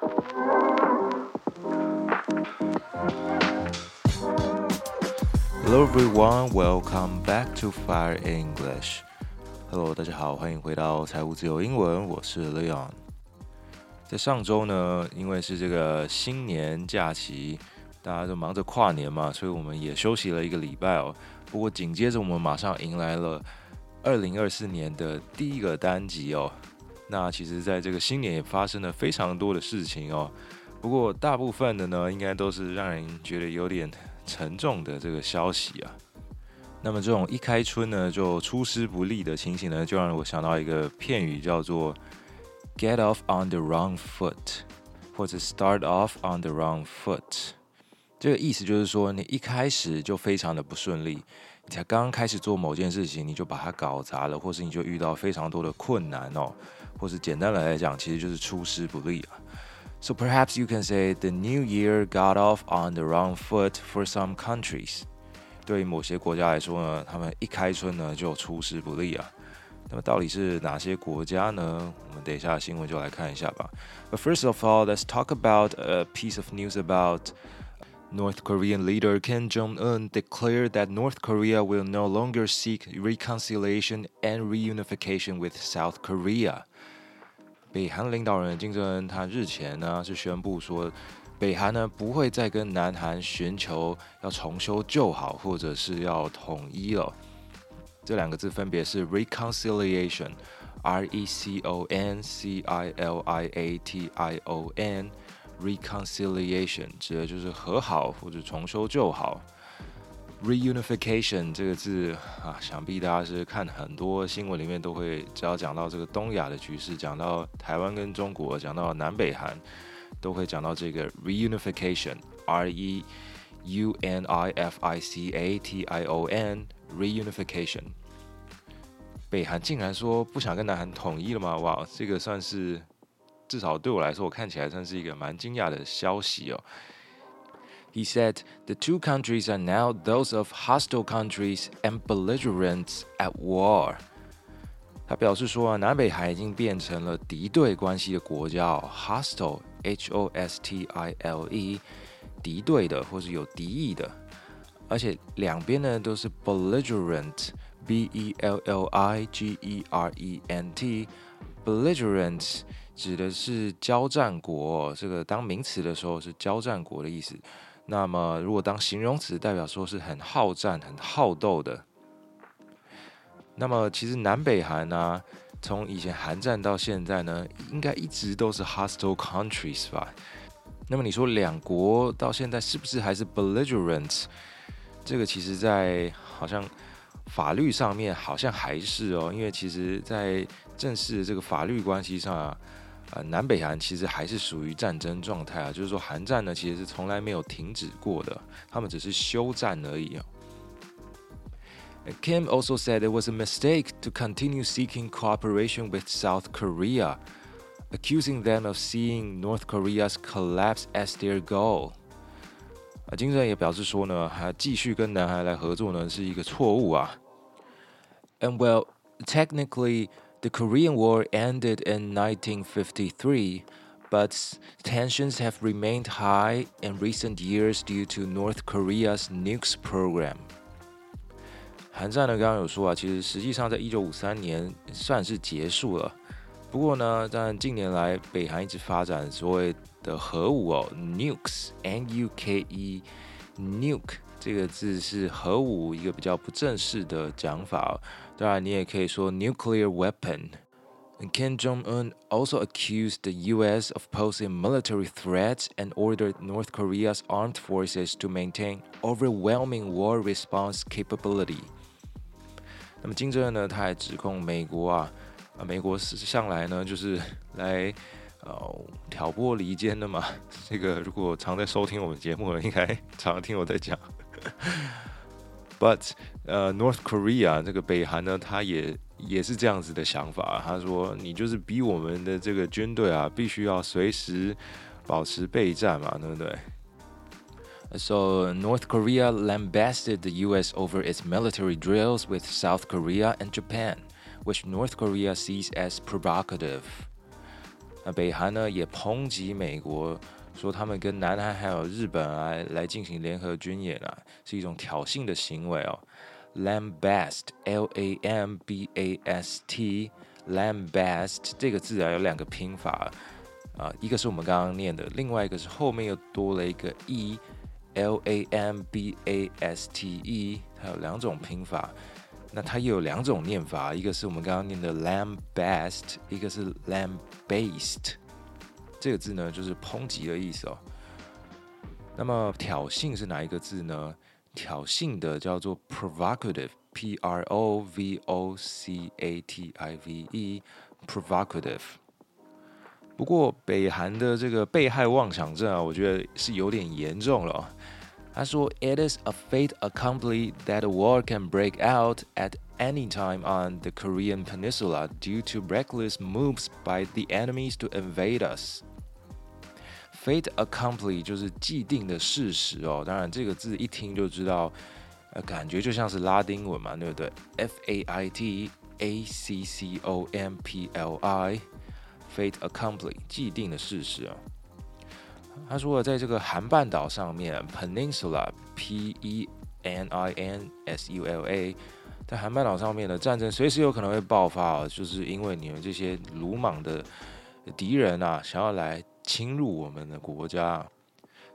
Hello everyone, welcome back to Fire English. Hello，大家好，欢迎回到财务自由英文，我是 Leon。在上周呢，因为是这个新年假期，大家都忙着跨年嘛，所以我们也休息了一个礼拜哦。不过紧接着我们马上迎来了二零二四年的第一个单集哦。那其实，在这个新年也发生了非常多的事情哦。不过大部分的呢，应该都是让人觉得有点。沉重的这个消息啊，那么这种一开春呢就出师不利的情形呢，就让我想到一个片语，叫做 “get off on the wrong foot” 或者 “start off on the wrong foot”。这个意思就是说，你一开始就非常的不顺利，你才刚刚开始做某件事情，你就把它搞砸了，或是你就遇到非常多的困难哦，或是简单的来讲，其实就是出师不利啊。So perhaps you can say the new year got off on the wrong foot for some countries。对于某些国家来说呢，他们一开春呢就出师不利啊。那么到底是哪些国家呢？我们等一下新闻就来看一下吧。But first of all, let's talk about a piece of news about North Korean leader Kim Jong Un declared that North Korea will no longer seek reconciliation and reunification with South Korea. 北韩领导人金正恩他日前呢是宣布说，北韩呢不会再跟南韩寻求要重修旧好或者是要统一了。这两个字分别是 reconciliation，r e c o n c i l i a t i o n，reconciliation 指的就是和好或者重修旧好。Reunification 这个字啊，想必大家是看很多新闻里面都会，只要讲到这个东亚的局势，讲到台湾跟中国，讲到南北韩，都会讲到这个 reunification，r e u n i f i c a t i o n，reunification。北韩竟然说不想跟南韩统一了吗？哇，这个算是至少对我来说，我看起来算是一个蛮惊讶的消息哦。He said the two countries are now those of hostile countries and belligerents at war. 他表示说啊，南北韩已经变成了敌对关系的国家哦，hostile h o s t i l e，敌对的或是有敌意的，而且两边呢都是 belligerent b e l l i g e r e n t belligerent 指的是交战国，这个当名词的时候是交战国的意思。 那么，如果当形容词，代表说是很好战、很好斗的。那么，其实南北韩呢，从以前韩战到现在呢，应该一直都是 hostile countries 吧？那么，你说两国到现在是不是还是 belligerent？这个其实，在好像法律上面好像还是哦，因为其实在正式的这个法律关系上啊。呃，南北韩其实还是属于战争状态啊，就是说韩战呢其实是从来没有停止过的，他们只是休战而已啊。Kim also said it was a mistake to continue seeking cooperation with South Korea, accusing them of seeing North Korea's collapse as their goal. 啊，金正恩也表示说呢，还继续跟南韩来合作呢是一个错误啊。And well, technically. The Korean War ended in 1953, but tensions have remained high in recent years due to North Korea's nukes program. 韩战呢，刚刚有说啊，其实实际上在一九五三年算是结束了。不过呢，但近年来北韩一直发展所谓的核武哦，nukes，n u k e，nuke 这个字是核武一个比较不正式的讲法。当然，你也可以说 nuclear weapon。Kim Jong Un also accused the U.S. of posing military threats and ordered North Korea's armed forces to maintain overwhelming war response capability. 那么金正恩呢，他还指控美国啊，啊，美国是向来呢就是来呃挑拨离间的嘛。这个如果常在收听我们节目的，应该常听我在讲。But 呃，North Korea 这个北韩呢，他也也是这样子的想法。他说：“你就是逼我们的这个军队啊，必须要随时保持备战嘛，对不对？” So North Korea lambasted the U.S. over its military drills with South Korea and Japan, which North Korea sees as provocative. 那北韩呢也抨击美国， 说他们跟南韩还有日本啊来进行联合军演啊，是一种挑衅的行为哦。Lambast，L-A-M-B-A-S-T，Lambast 这个字啊有两个拼法啊，一个是我们刚刚念的，另外一个是后面又多了一个 e，L-A-M-B-A-S-T-E，它有两种拼法。那它又有两种念法，一个是我们刚刚念的 lambast，一个是 lambast。这个字呢就是抨击的意思哦。那么挑衅是哪一个字呢？挑衅的叫做 provocative，p r o v o c a t i v e，provocative。不过北韩的这个被害妄想症啊，我觉得是有点严重了、哦。他说：“It is a fait accompli that a war can break out at any time on the Korean Peninsula due to reckless moves by the enemies to invade us。” Fate accompli 就是既定的事实哦。当然，这个字一听就知道，呃，感觉就像是拉丁文嘛，对不对？F A I T A C C O M P L I Fate accompli 既定的事实啊。他说，在这个韩半岛上面，Peninsula，P E N I N S U L A，在韩半岛上面的战争随时有可能会爆发哦，就是因为你们这些鲁莽的敌人啊，想要来侵入我们的国家。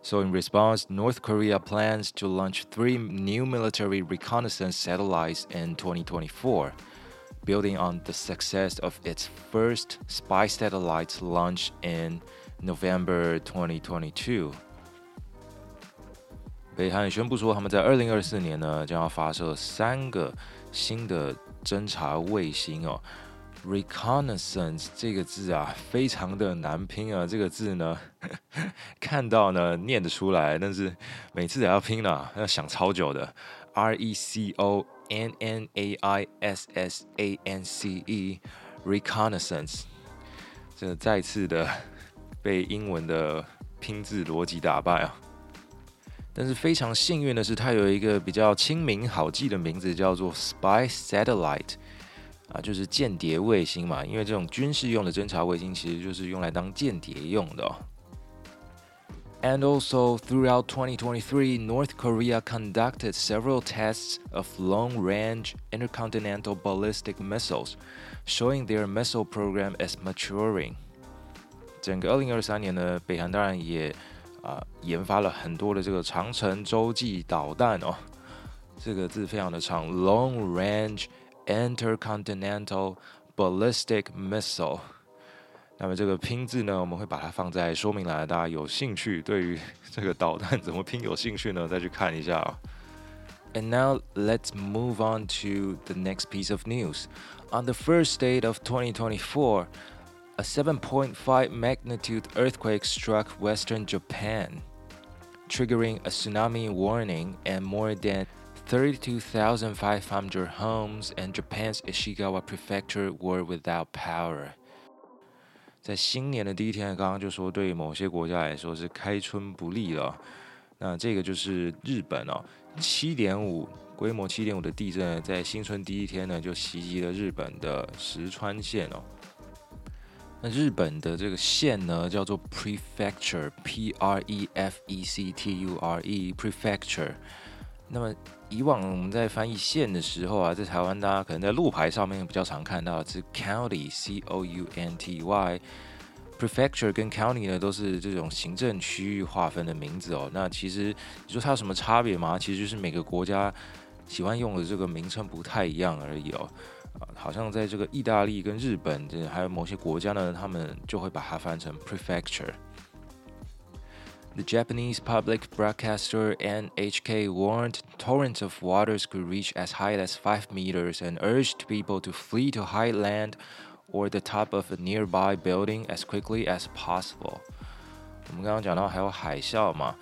So in response, North Korea plans to launch three new military reconnaissance satellites in 2024, building on the success of its first spy satellites launch in November 2022，北韩宣布说，他们在二零二四年呢，将要发射三个新的侦察卫星哦。 Reconnaissance 这个字啊，非常的难拼啊。这个字呢，看到呢念得出来，但是每次都要拼呢，要想超久的。R E C O N N A I S S A N C E，Reconnaissance，这再次的。被英文的拼字逻辑打败啊！但是非常幸运的是，它有一个比较亲民好记的名字，叫做 Spy Satellite，啊，就是间谍卫星嘛。因为这种军事用的侦察卫星，其实就是用来当间谍用的哦。And also throughout 2023, North Korea conducted several tests of long-range intercontinental ballistic missiles, showing their missile program is maturing. 整个二零二三年呢，北韩当然也啊研发了很多的这个长程洲际导弹哦，这个字非常的长，Long Range Intercontinental Ballistic Missile。那么这个拼字呢，我们会把它放在说明栏，大家有兴趣对于这个导弹怎么拼有兴趣呢，再去看一下啊。And now let's move on to the next piece of news. On the first day of 2024. A 7.5 magnitude earthquake struck western Japan, triggering a tsunami warning, and more than 32,500 homes in Japan's Ishikawa prefecture were without power. 在新年的第一天，刚刚就说对某些国家来说是开春不利了。那这个就是日本哦，七点五规模七点五的地震，在新春第一天呢就袭击了日本的石川县哦。那日本的这个县呢，叫做 prefecture，p r e f e c t u r e，prefecture。那么以往我们在翻译县的时候啊，在台湾大家可能在路牌上面比较常看到是 county，c o u n t y。prefecture 跟 county 呢，都是这种行政区域划分的名字哦。那其实你说它有什么差别吗？其实就是每个国家喜欢用的这个名称不太一样而已哦。好像在这个意大利跟日本，这还有某些国家呢，他们就会把它翻成 prefecture。The Japanese public broadcaster NHK warned torrents of waters could reach as high as 5 meters and urged people to flee to high land or the top of a nearby building as quickly as possible. 我们刚刚讲到还有海啸嘛，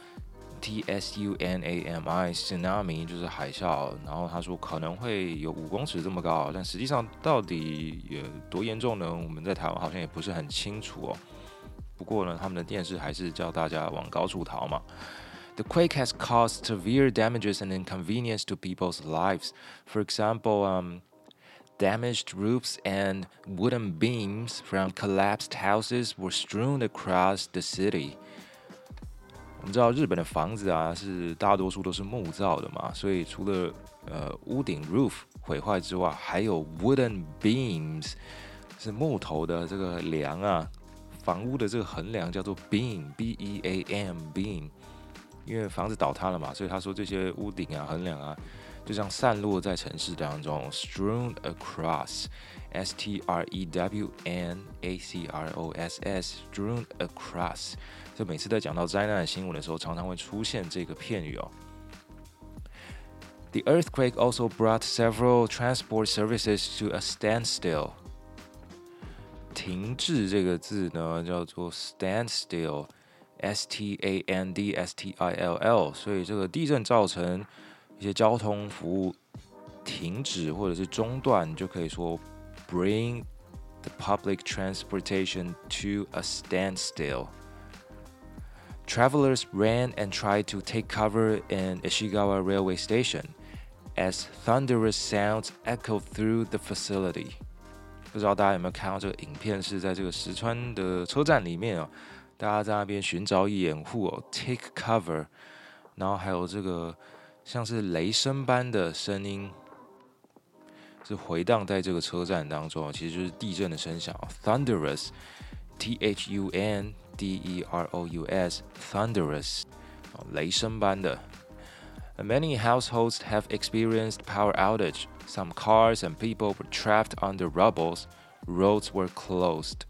T S U N A M I tsunami 就是海啸，然后他说可能会有五公尺这么高，但实际上到底有多严重呢？我们在台湾好像也不是很清楚哦。 不过呢，他们的电视还是叫大家往高处逃嘛。The quake has caused severe damages and inconvenience to people's lives. For example, um, damaged roofs and wooden beams from collapsed houses were strewn across the city. 我们知道日本的房子啊是大多数都是木造的嘛，所以除了呃屋顶 roof 毁坏之外，还有 wooden beams 是木头的这个梁啊， 房屋的这个横梁叫做 beam，b e a m beam。因为房子倒塌了嘛，所以他说这些屋顶啊、横梁啊，就这样散落在城市当中，strewn across，s t r e w n a c r o s s，strewn across。就每次在讲到灾难的新闻的时候，常常会出现这个片语哦。The earthquake also brought several transport services to a standstill。停滞这个字呢，叫做 stand still，s t a n d s t i l l，所以这个地震造成一些交通服务停止或者是中断，你就可以说 bring the public transportation to a standstill。Travelers ran and tried to take cover in Ishikawa railway station as thunderous sounds echoed through the facility. 不知道大家有没有看到这个影片？是在这个石川的车站里面啊。大家在那边寻找掩护哦，take cover，然后还有这个像是雷声般的声音，是回荡在这个车站当中，其实就是地震的声响，thunderous，t h u n d e r o u s，thunderous，雷声般的。Many households have experienced power outage. Some cars and people were trapped under rubble. Roads were closed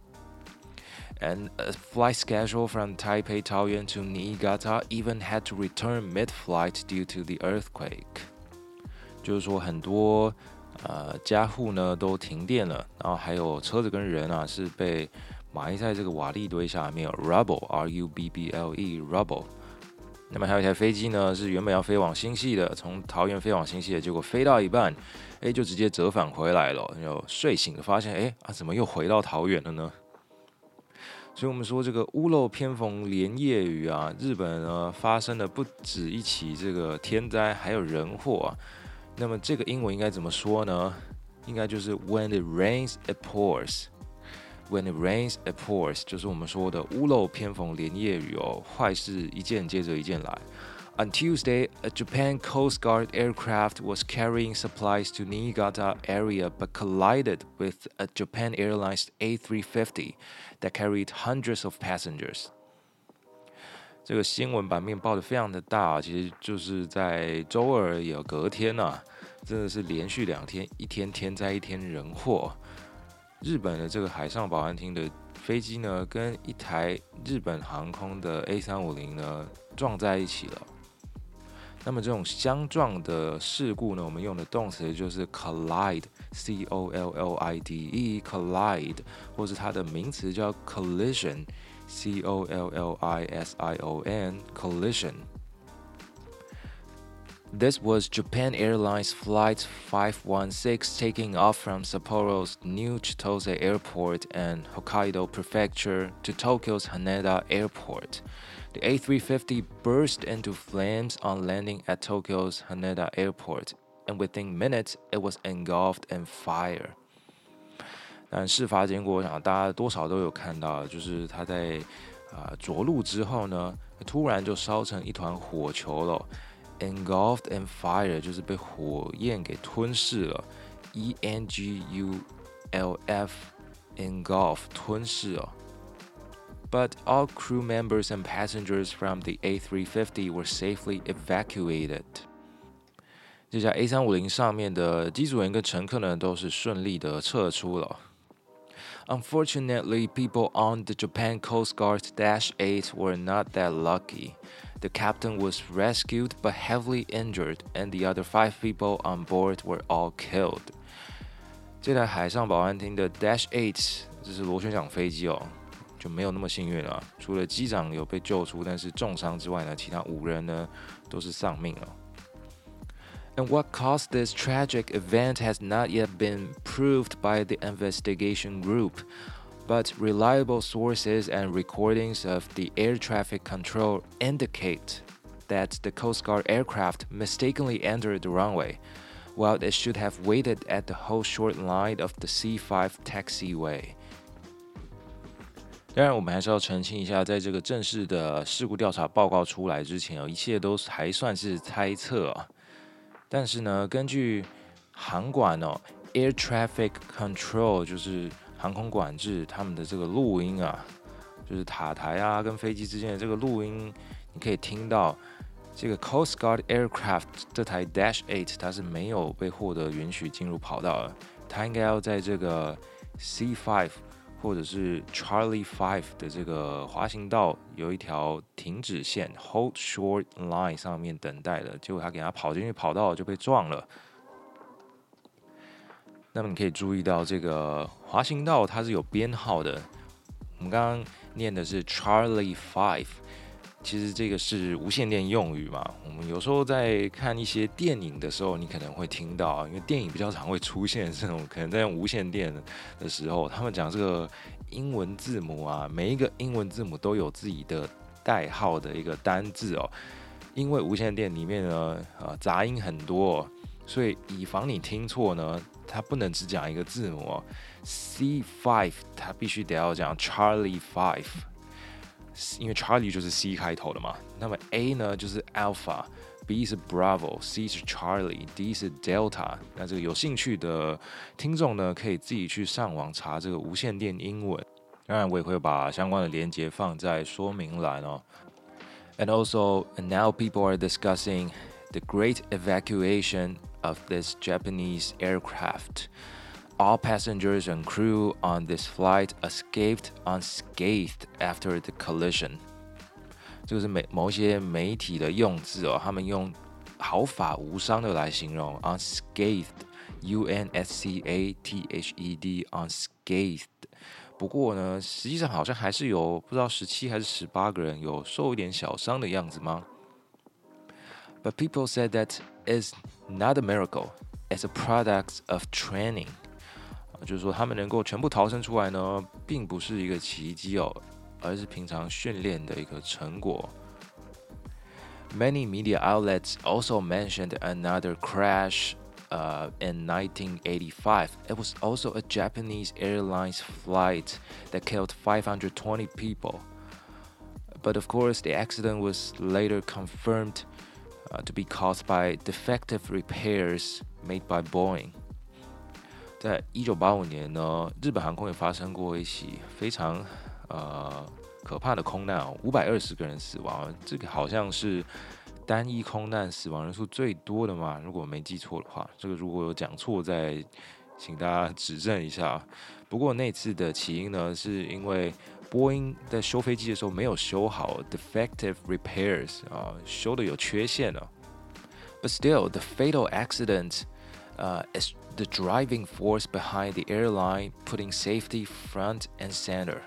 and a flight schedule from Taipei Taoyuan to Niigata even had to return mid-flight due to the earthquake。就是说，很多呃家户呢都停电了，然后还有车子跟人啊是被埋在这个瓦砾堆下面，rubble，r u b b l e，rubble。 那么还有一台飞机呢，是原本要飞往新系的，从桃园飞往新系的，结果飞到一半，哎，就直接折返回来了。然后睡醒的发现，哎啊，怎么又回到桃园了呢？所以，我们说这个屋漏偏逢连夜雨啊，日本呢发生的不止一起这个天灾，还有人祸啊。那么，这个英文应该怎么说呢？应该就是 When it rains, it pours. When it rains, it pours，就是我们说的屋漏偏逢连夜雨哦，坏事一件接着一件来。On Tuesday, a Japan Coast Guard aircraft was carrying supplies to Niigata area but collided with a Japan Airlines A350 that carried hundreds of passengers. 这个新闻版面报的非常的大，其实就是在周二有隔天呐、啊，真的是连续两天，一天天灾，一天人祸。 日本的这个海上保安厅的飞机呢，跟一台日本航空的 A 三五零呢撞在一起了。那么这种相撞的事故呢，我们用的动词就是 collide，c o l l i d e，collide，或是它的名词叫 collision，c o l l i s i o n，collision。This was Japan Airlines Flight 516 taking off from Sapporo's new Chitose Airport and Hokkaido Prefecture to Tokyo's Haneda Airport. The A350 burst into flames on landing at Tokyo's Haneda Airport, and within minutes it was engulfed in fire. 但事发经过，我想大家多少都有看到，就是它在啊、呃、着陆之后呢，突然就烧成一团火球了。 Engulfed in fire 就是被火焰给吞噬了，E N G U L F engulf 吞噬哦。but all crew members and passengers from the A350 were safely evacuated. 这架 A 三五零上面的机组人跟乘客呢都是顺利的撤出了。 Unfortunately, people on the Japan Coast Guard Dash 8 were not that lucky. The captain was rescued but heavily injured, and the other five people on board were all killed. 这台海上保安厅的 Dash 8，这是螺旋桨飞机哦。就没有那么幸运了。除了机长有被救出，但是重伤之外呢，其他五人呢都是丧命了。 and what caused this tragic event has not yet been proved by the investigation group. But reliable sources and recordings of the air traffic control indicate that the Coast Guard aircraft mistakenly entered the runway, while it should have waited at the hold short line of the C5 taxiway. 但是呢，根据航管哦，Air Traffic Control 就是航空管制，他们的这个录音啊，就是塔台啊跟飞机之间的这个录音，你可以听到这个 Coast Guard Aircraft 这台 Dash Eight 它是没有被获得允许进入跑道的，它应该要在这个 C Five。或者是 Charlie Five 的这个滑行道有一条停止线 Hold Short Line 上面等待的，结果他给他跑进去跑道就被撞了。那么你可以注意到这个滑行道它是有编号的，我们刚刚念的是 Charlie Five。其实这个是无线电用语嘛？我们有时候在看一些电影的时候，你可能会听到，因为电影比较常会出现这种可能在用无线电的时候，他们讲这个英文字母啊，每一个英文字母都有自己的代号的一个单字哦。因为无线电里面呢，呃，杂音很多，所以以防你听错呢，它不能只讲一个字母哦，C five 它必须得要讲 Charlie five。因为 Charlie 就是 C 开头的嘛，那么 A 呢就是 Alpha，B 是 Bravo，C 是 Charlie，D 是 Delta。那这个有兴趣的听众呢，可以自己去上网查这个无线电英文。当然，我也会把相关的连接放在说明栏哦。And also, now people are discussing the great evacuation of this Japanese aircraft. All passengers and crew on this flight escaped unscathed after the collision。这个是美某一些媒体的用字哦，他们用毫发无伤的来形容 unscathed，u n s c a t h e d，unscathed。不过呢，实际上好像还是有不知道十七还是十八个人有受一点小伤的样子吗？But people said that is not a miracle. It's a product of training. 就是说，他们能够全部逃生出来呢，并不是一个奇迹哦，而是平常训练的一个成果。Many media outlets also mentioned another crash uh, in 1985. It was also a Japanese Airlines flight that killed 520 people. But of course, the accident was later confirmed uh, to be caused by defective repairs made by Boeing. 在一九八五年呢，日本航空也发生过一起非常呃可怕的空难哦，五百二十个人死亡，这个好像是单一空难死亡人数最多的嘛，如果没记错的话，这个如果有讲错，再请大家指正一下。不过那次的起因呢，是因为波音在修飞机的时候没有修好，defective repairs 啊，修的有缺陷了。But still, the fatal accident, uh, is the driving force behind the airline putting safety front and center.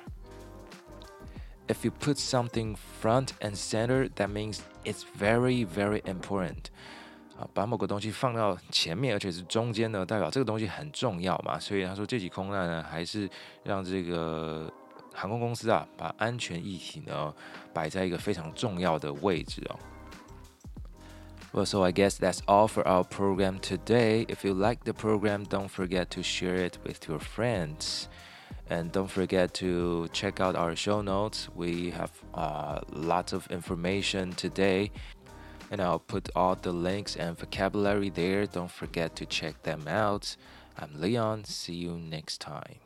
If you put something front and center, that means it's very, very important. 啊，把某个东西放到前面，而且是中间呢，代表这个东西很重要嘛。所以他说这起空难呢，还是让这个航空公司啊，把安全议题呢摆在一个非常重要的位置哦。 Well, so I guess that's all for our program today. If you like the program, don't forget to share it with your friends. And don't forget to check out our show notes. We have uh, lots of information today. And I'll put all the links and vocabulary there. Don't forget to check them out. I'm Leon. See you next time.